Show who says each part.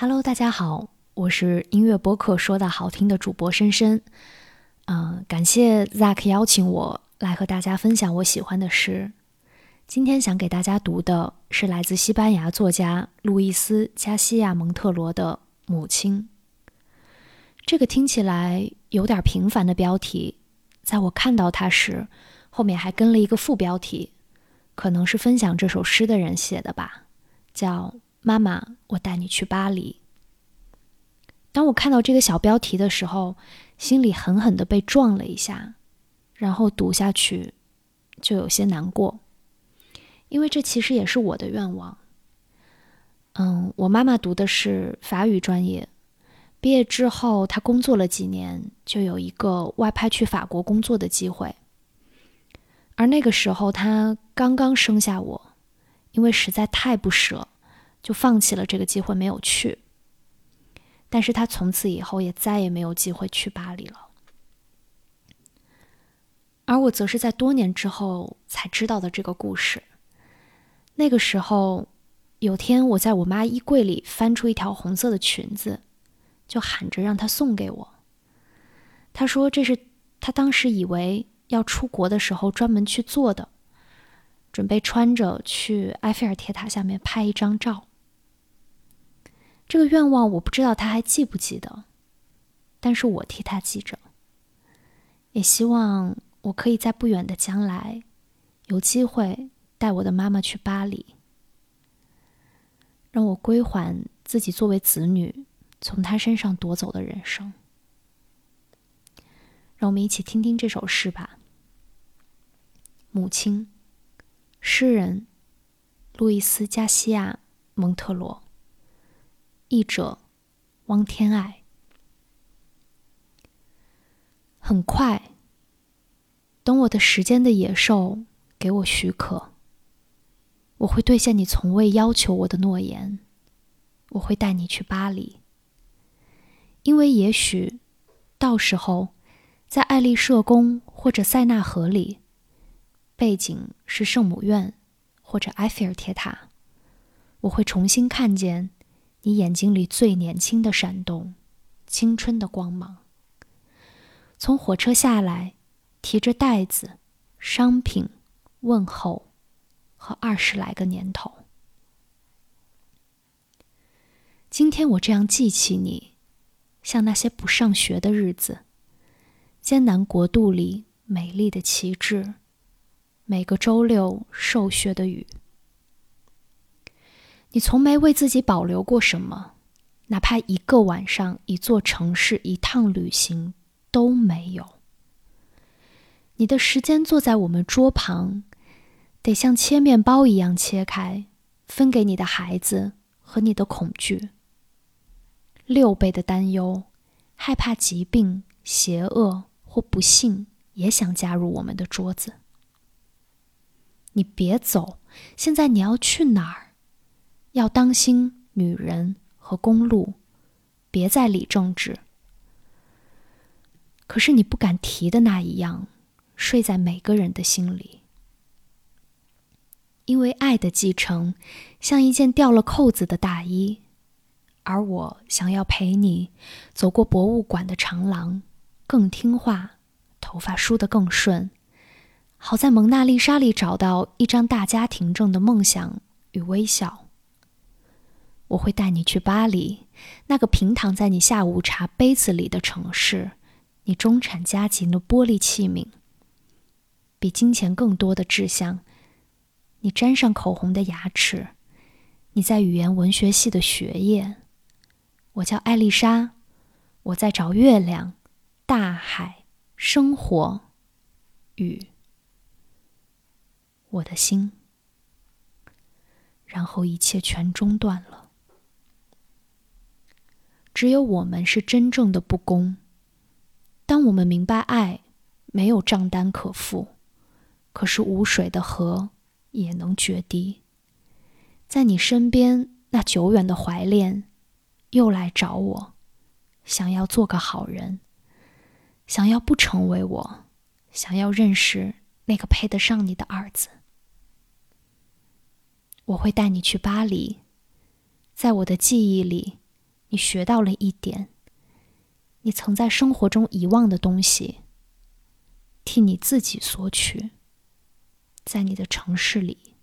Speaker 1: Hello，大家好，我是音乐播客说的好听的主播深深。嗯，感谢 Zack 邀请我来和大家分享我喜欢的诗。今天想给大家读的是来自西班牙作家路易斯·加西亚·蒙特罗的《母亲》。这个听起来有点平凡的标题，在我看到它时，后面还跟了一个副标题，可能是分享这首诗的人写的吧，叫。妈妈，我带你去巴黎。当我看到这个小标题的时候，心里狠狠的被撞了一下，然后读下去就有些难过，因为这其实也是我的愿望。嗯，我妈妈读的是法语专业，毕业之后她工作了几年，就有一个外派去法国工作的机会。而那个时候她刚刚生下我，因为实在太不舍。就放弃了这个机会，没有去。但是他从此以后也再也没有机会去巴黎了。而我则是在多年之后才知道的这个故事。那个时候，有天我在我妈衣柜里翻出一条红色的裙子，就喊着让她送给我。她说这是她当时以为要出国的时候专门去做的，准备穿着去埃菲尔铁塔下面拍一张照。这个愿望我不知道他还记不记得，但是我替他记着。也希望我可以在不远的将来，有机会带我的妈妈去巴黎，让我归还自己作为子女从他身上夺走的人生。让我们一起听听这首诗吧。母亲，诗人路易斯·加西亚·蒙特罗。译者：汪天爱。很快，等我的时间的野兽给我许可，我会兑现你从未要求我的诺言。我会带你去巴黎，因为也许到时候，在爱丽舍宫或者塞纳河里，背景是圣母院或者埃菲尔铁塔，我会重新看见。你眼睛里最年轻的闪动，青春的光芒。从火车下来，提着袋子、商品、问候和二十来个年头。今天我这样记起你，像那些不上学的日子，艰难国度里美丽的旗帜，每个周六受雪的雨。你从没为自己保留过什么，哪怕一个晚上、一座城市、一趟旅行都没有。你的时间坐在我们桌旁，得像切面包一样切开，分给你的孩子和你的恐惧。六倍的担忧，害怕疾病、邪恶或不幸也想加入我们的桌子。你别走，现在你要去哪儿？要当心女人和公路，别再理政治。可是你不敢提的那一样，睡在每个人的心里。因为爱的继承，像一件掉了扣子的大衣，而我想要陪你走过博物馆的长廊，更听话，头发梳得更顺，好在蒙娜丽莎里找到一张大家庭证的梦想与微笑。我会带你去巴黎，那个平躺在你下午茶杯子里的城市，你中产家庭的玻璃器皿，比金钱更多的志向，你沾上口红的牙齿，你在语言文学系的学业。我叫艾丽莎，我在找月亮、大海、生活、雨，我的心，然后一切全中断了。只有我们是真正的不公。当我们明白爱没有账单可付，可是无水的河也能决堤。在你身边，那久远的怀恋又来找我，想要做个好人，想要不成为我，想要认识那个配得上你的儿子。我会带你去巴黎，在我的记忆里。你学到了一点，你曾在生活中遗忘的东西，替你自己索取，在你的城市里